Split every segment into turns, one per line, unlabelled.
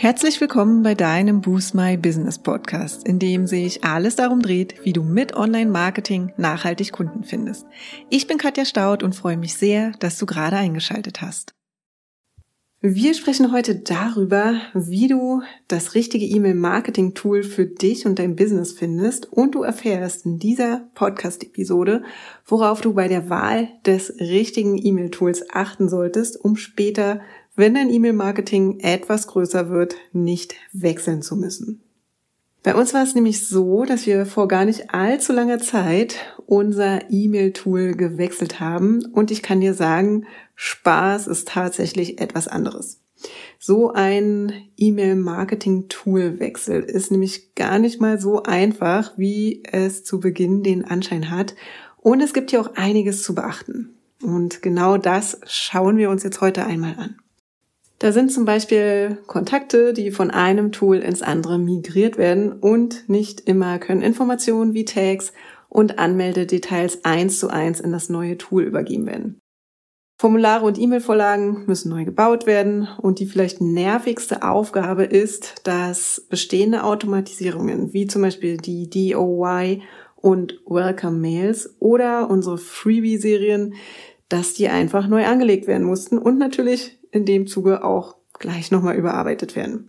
Herzlich willkommen bei deinem Boost My Business Podcast, in dem sich alles darum dreht, wie du mit Online-Marketing nachhaltig Kunden findest. Ich bin Katja Staud und freue mich sehr, dass du gerade eingeschaltet hast. Wir sprechen heute darüber, wie du das richtige E-Mail-Marketing-Tool für dich und dein Business findest und du erfährst in dieser Podcast-Episode, worauf du bei der Wahl des richtigen E-Mail-Tools achten solltest, um später wenn dein E-Mail-Marketing etwas größer wird, nicht wechseln zu müssen. Bei uns war es nämlich so, dass wir vor gar nicht allzu langer Zeit unser E-Mail-Tool gewechselt haben und ich kann dir sagen, Spaß ist tatsächlich etwas anderes. So ein E-Mail-Marketing-Tool-Wechsel ist nämlich gar nicht mal so einfach, wie es zu Beginn den Anschein hat. Und es gibt hier auch einiges zu beachten. Und genau das schauen wir uns jetzt heute einmal an. Da sind zum Beispiel Kontakte, die von einem Tool ins andere migriert werden und nicht immer können Informationen wie Tags und Anmeldedetails eins zu eins in das neue Tool übergeben werden. Formulare und E-Mail-Vorlagen müssen neu gebaut werden und die vielleicht nervigste Aufgabe ist, dass bestehende Automatisierungen wie zum Beispiel die DOY und Welcome Mails oder unsere Freebie-Serien, dass die einfach neu angelegt werden mussten und natürlich in dem Zuge auch gleich nochmal überarbeitet werden.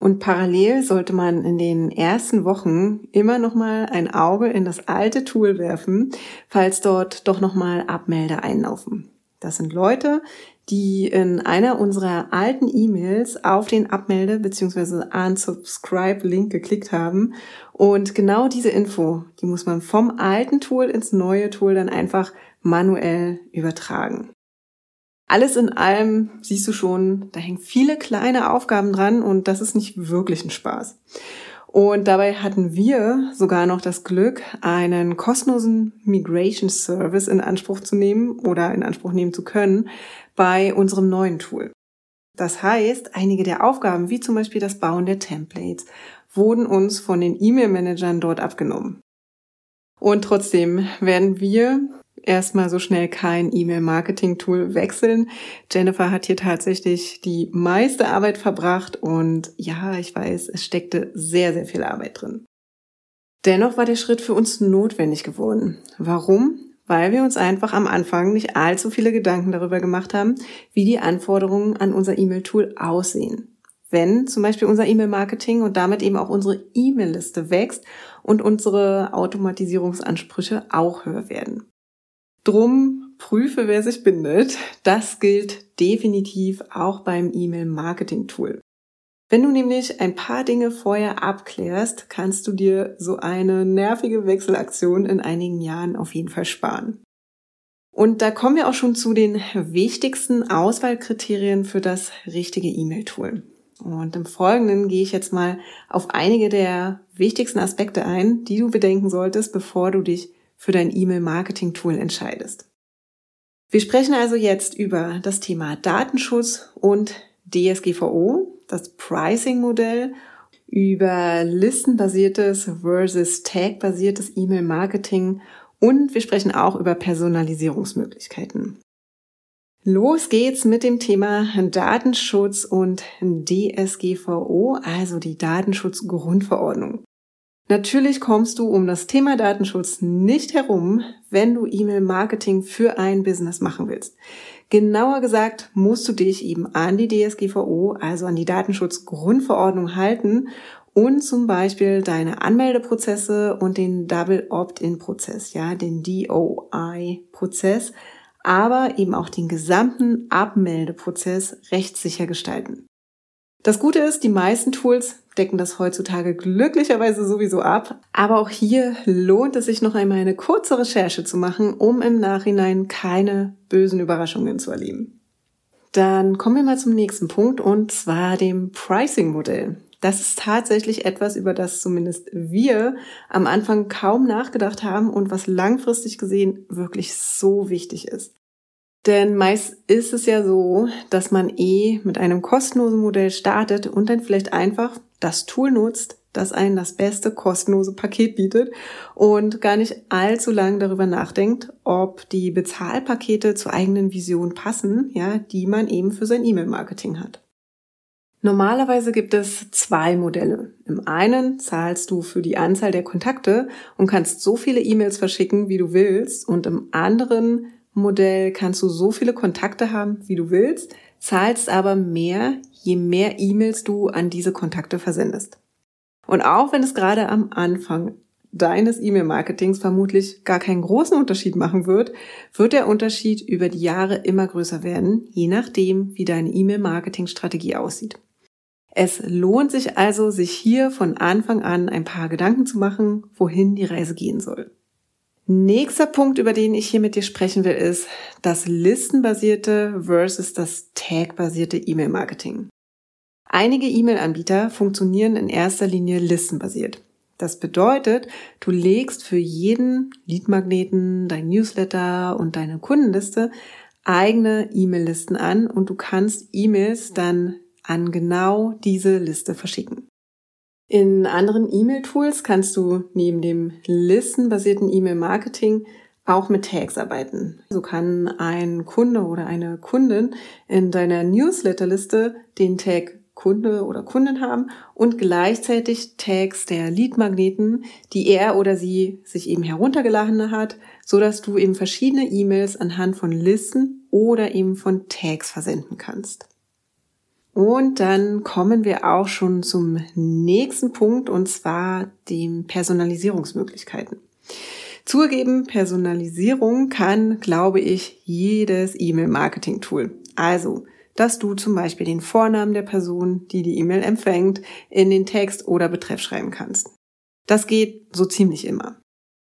Und parallel sollte man in den ersten Wochen immer nochmal ein Auge in das alte Tool werfen, falls dort doch nochmal Abmelder einlaufen. Das sind Leute, die in einer unserer alten E-Mails auf den Abmelde- bzw. Unsubscribe-Link geklickt haben. Und genau diese Info, die muss man vom alten Tool ins neue Tool dann einfach manuell übertragen. Alles in allem siehst du schon, da hängen viele kleine Aufgaben dran und das ist nicht wirklich ein Spaß. Und dabei hatten wir sogar noch das Glück, einen kostenlosen Migration Service in Anspruch zu nehmen oder in Anspruch nehmen zu können bei unserem neuen Tool. Das heißt, einige der Aufgaben, wie zum Beispiel das Bauen der Templates, wurden uns von den E-Mail-Managern dort abgenommen. Und trotzdem werden wir erstmal so schnell kein E-Mail-Marketing-Tool wechseln. Jennifer hat hier tatsächlich die meiste Arbeit verbracht und ja, ich weiß, es steckte sehr, sehr viel Arbeit drin. Dennoch war der Schritt für uns notwendig geworden. Warum? Weil wir uns einfach am Anfang nicht allzu viele Gedanken darüber gemacht haben, wie die Anforderungen an unser E-Mail-Tool aussehen. Wenn zum Beispiel unser E-Mail-Marketing und damit eben auch unsere E-Mail-Liste wächst und unsere Automatisierungsansprüche auch höher werden. Drum prüfe, wer sich bindet. Das gilt definitiv auch beim E-Mail-Marketing-Tool. Wenn du nämlich ein paar Dinge vorher abklärst, kannst du dir so eine nervige Wechselaktion in einigen Jahren auf jeden Fall sparen. Und da kommen wir auch schon zu den wichtigsten Auswahlkriterien für das richtige E-Mail-Tool. Und im Folgenden gehe ich jetzt mal auf einige der wichtigsten Aspekte ein, die du bedenken solltest, bevor du dich für dein E-Mail-Marketing-Tool entscheidest. Wir sprechen also jetzt über das Thema Datenschutz und DSGVO, das Pricing-Modell, über listenbasiertes versus Tag-basiertes E-Mail-Marketing und wir sprechen auch über Personalisierungsmöglichkeiten. Los geht's mit dem Thema Datenschutz und DSGVO, also die Datenschutzgrundverordnung. Natürlich kommst du um das Thema Datenschutz nicht herum, wenn du E-Mail-Marketing für ein Business machen willst. Genauer gesagt musst du dich eben an die DSGVO, also an die Datenschutzgrundverordnung halten und zum Beispiel deine Anmeldeprozesse und den Double Opt-in-Prozess, ja, den DOI-Prozess, aber eben auch den gesamten Abmeldeprozess rechtssicher gestalten. Das Gute ist, die meisten Tools decken das heutzutage glücklicherweise sowieso ab. Aber auch hier lohnt es sich noch einmal eine kurze Recherche zu machen, um im Nachhinein keine bösen Überraschungen zu erleben. Dann kommen wir mal zum nächsten Punkt und zwar dem Pricing-Modell. Das ist tatsächlich etwas, über das zumindest wir am Anfang kaum nachgedacht haben und was langfristig gesehen wirklich so wichtig ist. Denn meist ist es ja so, dass man eh mit einem kostenlosen Modell startet und dann vielleicht einfach das Tool nutzt, das einen das beste kostenlose Paket bietet und gar nicht allzu lange darüber nachdenkt, ob die Bezahlpakete zur eigenen Vision passen, ja, die man eben für sein E-Mail-Marketing hat. Normalerweise gibt es zwei Modelle. Im einen zahlst du für die Anzahl der Kontakte und kannst so viele E-Mails verschicken, wie du willst. Und im anderen Modell kannst du so viele Kontakte haben, wie du willst, zahlst aber mehr, je mehr E-Mails du an diese Kontakte versendest. Und auch wenn es gerade am Anfang deines E-Mail-Marketings vermutlich gar keinen großen Unterschied machen wird, wird der Unterschied über die Jahre immer größer werden, je nachdem, wie deine E-Mail-Marketing-Strategie aussieht. Es lohnt sich also, sich hier von Anfang an ein paar Gedanken zu machen, wohin die Reise gehen soll. Nächster Punkt, über den ich hier mit dir sprechen will, ist das listenbasierte versus das tagbasierte E-Mail-Marketing. Einige E-Mail-Anbieter funktionieren in erster Linie listenbasiert. Das bedeutet, du legst für jeden Leadmagneten, dein Newsletter und deine Kundenliste eigene E-Mail-Listen an und du kannst E-Mails dann an genau diese Liste verschicken. In anderen E-Mail-Tools kannst du neben dem listenbasierten E-Mail-Marketing auch mit Tags arbeiten. So kann ein Kunde oder eine Kundin in deiner Newsletterliste den Tag Kunde oder Kundin haben und gleichzeitig Tags der Lead-Magneten, die er oder sie sich eben heruntergeladen hat, so dass du eben verschiedene E-Mails anhand von Listen oder eben von Tags versenden kannst. Und dann kommen wir auch schon zum nächsten Punkt und zwar den Personalisierungsmöglichkeiten. Zugegeben, Personalisierung kann, glaube ich, jedes E-Mail-Marketing-Tool. Also, dass du zum Beispiel den Vornamen der Person, die die E-Mail empfängt, in den Text oder Betreff schreiben kannst. Das geht so ziemlich immer.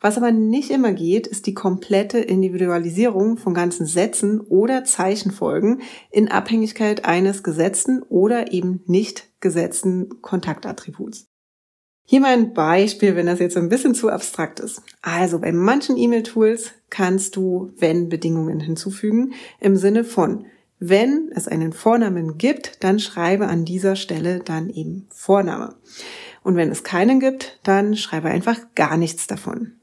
Was aber nicht immer geht, ist die komplette Individualisierung von ganzen Sätzen oder Zeichenfolgen in Abhängigkeit eines gesetzten oder eben nicht gesetzten Kontaktattributs. Hier mal ein Beispiel, wenn das jetzt ein bisschen zu abstrakt ist. Also bei manchen E-Mail-Tools kannst du Wenn-Bedingungen hinzufügen im Sinne von, wenn es einen Vornamen gibt, dann schreibe an dieser Stelle dann eben Vorname. Und wenn es keinen gibt, dann schreibe einfach gar nichts davon.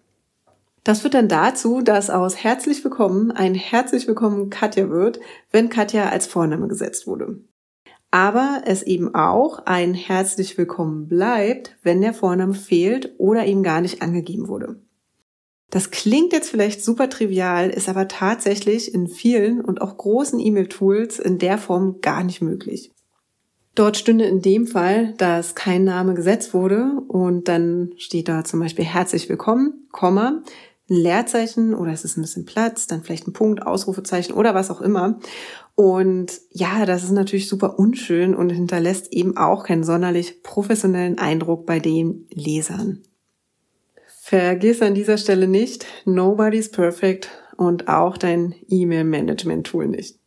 Das führt dann dazu, dass aus herzlich willkommen ein herzlich willkommen Katja wird, wenn Katja als Vorname gesetzt wurde. Aber es eben auch ein herzlich willkommen bleibt, wenn der Vorname fehlt oder eben gar nicht angegeben wurde. Das klingt jetzt vielleicht super trivial, ist aber tatsächlich in vielen und auch großen E-Mail-Tools in der Form gar nicht möglich. Dort stünde in dem Fall, dass kein Name gesetzt wurde und dann steht da zum Beispiel herzlich willkommen, Komma, ein Leerzeichen oder es ist ein bisschen Platz, dann vielleicht ein Punkt, Ausrufezeichen oder was auch immer. Und ja, das ist natürlich super unschön und hinterlässt eben auch keinen sonderlich professionellen Eindruck bei den Lesern. Vergiss an dieser Stelle nicht, nobody's perfect und auch dein E-Mail-Management-Tool nicht.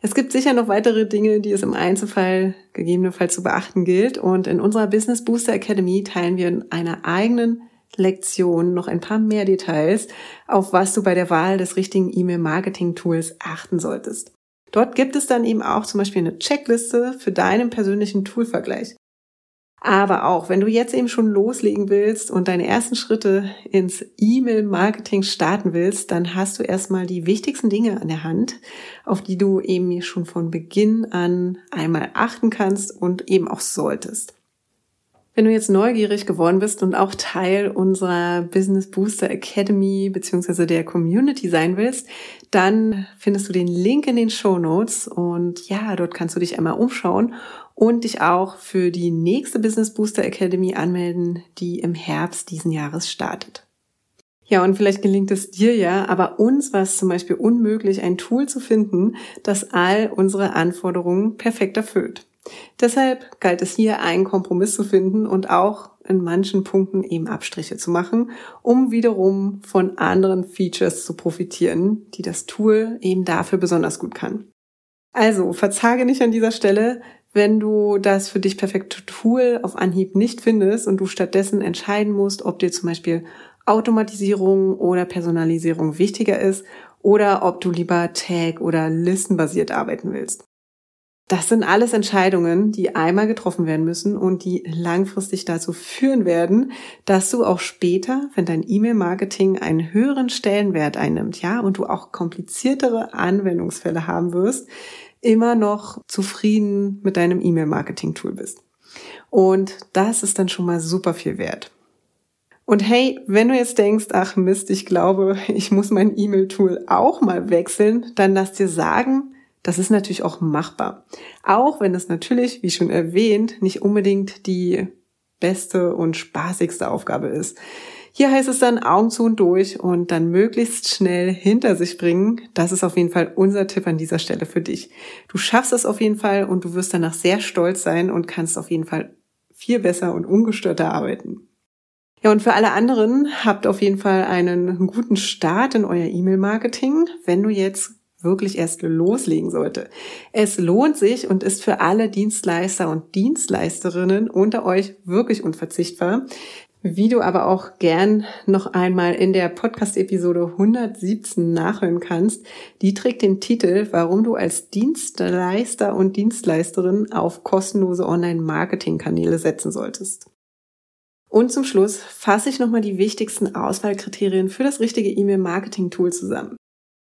Es gibt sicher noch weitere Dinge, die es im Einzelfall gegebenenfalls zu beachten gilt. Und in unserer Business Booster Academy teilen wir in einer eigenen Lektion noch ein paar mehr Details, auf was du bei der Wahl des richtigen E-Mail-Marketing-Tools achten solltest. Dort gibt es dann eben auch zum Beispiel eine Checkliste für deinen persönlichen Toolvergleich. Aber auch, wenn du jetzt eben schon loslegen willst und deine ersten Schritte ins E-Mail-Marketing starten willst, dann hast du erstmal die wichtigsten Dinge an der Hand, auf die du eben schon von Beginn an einmal achten kannst und eben auch solltest. Wenn du jetzt neugierig geworden bist und auch Teil unserer Business Booster Academy beziehungsweise der Community sein willst, dann findest du den Link in den Show Notes und ja, dort kannst du dich einmal umschauen und dich auch für die nächste Business Booster Academy anmelden, die im Herbst diesen Jahres startet. Ja, und vielleicht gelingt es dir ja, aber uns war es zum Beispiel unmöglich, ein Tool zu finden, das all unsere Anforderungen perfekt erfüllt. Deshalb galt es hier, einen Kompromiss zu finden und auch in manchen Punkten eben Abstriche zu machen, um wiederum von anderen Features zu profitieren, die das Tool eben dafür besonders gut kann. Also verzage nicht an dieser Stelle, wenn du das für dich perfekte Tool auf Anhieb nicht findest und du stattdessen entscheiden musst, ob dir zum Beispiel Automatisierung oder Personalisierung wichtiger ist oder ob du lieber Tag- oder Listenbasiert arbeiten willst. Das sind alles Entscheidungen, die einmal getroffen werden müssen und die langfristig dazu führen werden, dass du auch später, wenn dein E-Mail-Marketing einen höheren Stellenwert einnimmt, ja, und du auch kompliziertere Anwendungsfälle haben wirst, immer noch zufrieden mit deinem E-Mail-Marketing-Tool bist. Und das ist dann schon mal super viel wert. Und hey, wenn du jetzt denkst, ach Mist, ich glaube, ich muss mein E-Mail-Tool auch mal wechseln, dann lass dir sagen, das ist natürlich auch machbar. Auch wenn es natürlich, wie schon erwähnt, nicht unbedingt die beste und spaßigste Aufgabe ist. Hier heißt es dann Augen zu und durch und dann möglichst schnell hinter sich bringen. Das ist auf jeden Fall unser Tipp an dieser Stelle für dich. Du schaffst es auf jeden Fall und du wirst danach sehr stolz sein und kannst auf jeden Fall viel besser und ungestörter arbeiten. Ja, und für alle anderen habt auf jeden Fall einen guten Start in euer E-Mail-Marketing, wenn du jetzt wirklich erst loslegen sollte. Es lohnt sich und ist für alle Dienstleister und Dienstleisterinnen unter euch wirklich unverzichtbar. Wie du aber auch gern noch einmal in der Podcast-Episode 117 nachhören kannst, die trägt den Titel, warum du als Dienstleister und Dienstleisterin auf kostenlose Online-Marketing-Kanäle setzen solltest. Und zum Schluss fasse ich nochmal die wichtigsten Auswahlkriterien für das richtige E-Mail-Marketing-Tool zusammen.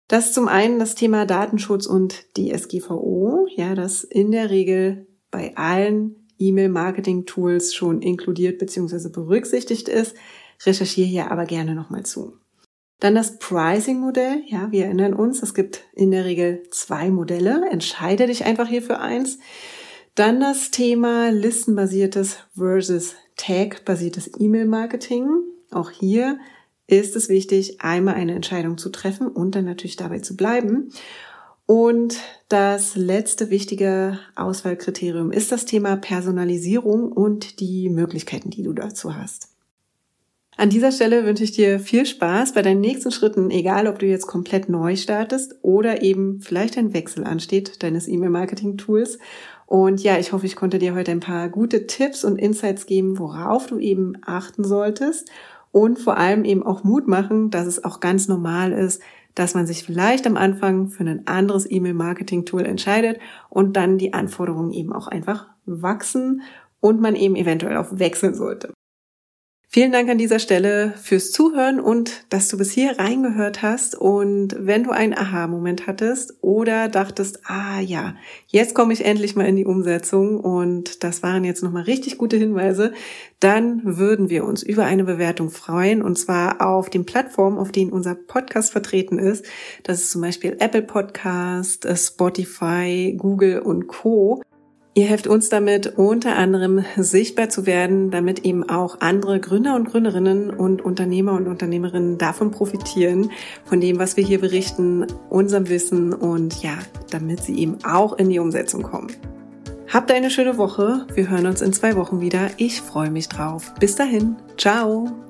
Das ist zum einen das Thema Datenschutz und DSGVO, ja, das in der Regel bei allen E-Mail-Marketing-Tools schon inkludiert bzw. berücksichtigt ist. Recherchiere hier aber gerne nochmal zu. Dann das Pricing-Modell. Ja, wir erinnern uns, es gibt in der Regel zwei Modelle. Entscheide dich einfach hier für eins. Dann das Thema listenbasiertes versus Tag-basiertes E-Mail-Marketing. Auch hier ist es wichtig, einmal eine Entscheidung zu treffen und dann natürlich dabei zu bleiben. Und das letzte wichtige Auswahlkriterium ist das Thema Personalisierung und die Möglichkeiten, die du dazu hast. An dieser Stelle wünsche ich dir viel Spaß bei deinen nächsten Schritten, egal ob du jetzt komplett neu startest oder eben vielleicht ein Wechsel ansteht deines E-Mail-Marketing-Tools. Und ja, ich hoffe, ich konnte dir heute ein paar gute Tipps und Insights geben, worauf du eben achten solltest und vor allem eben auch Mut machen, dass es auch ganz normal ist, dass man sich vielleicht am Anfang für ein anderes E-Mail-Marketing-Tool entscheidet und dann die Anforderungen eben auch einfach wachsen und man eben eventuell auch wechseln sollte. Vielen Dank an dieser Stelle fürs Zuhören und dass du bis hier reingehört hast. Und wenn du einen Aha-Moment hattest oder dachtest, ah ja, jetzt komme ich endlich mal in die Umsetzung und das waren jetzt nochmal richtig gute Hinweise, dann würden wir uns über eine Bewertung freuen und zwar auf den Plattformen, auf denen unser Podcast vertreten ist. Das ist zum Beispiel Apple Podcast, Spotify, Google und Co. Ihr helft uns damit unter anderem sichtbar zu werden, damit eben auch andere Gründer und Gründerinnen und Unternehmer und Unternehmerinnen davon profitieren, von dem, was wir hier berichten, unserem Wissen und ja, damit sie eben auch in die Umsetzung kommen. Habt eine schöne Woche. Wir hören uns in zwei Wochen wieder. Ich freue mich drauf. Bis dahin. Ciao.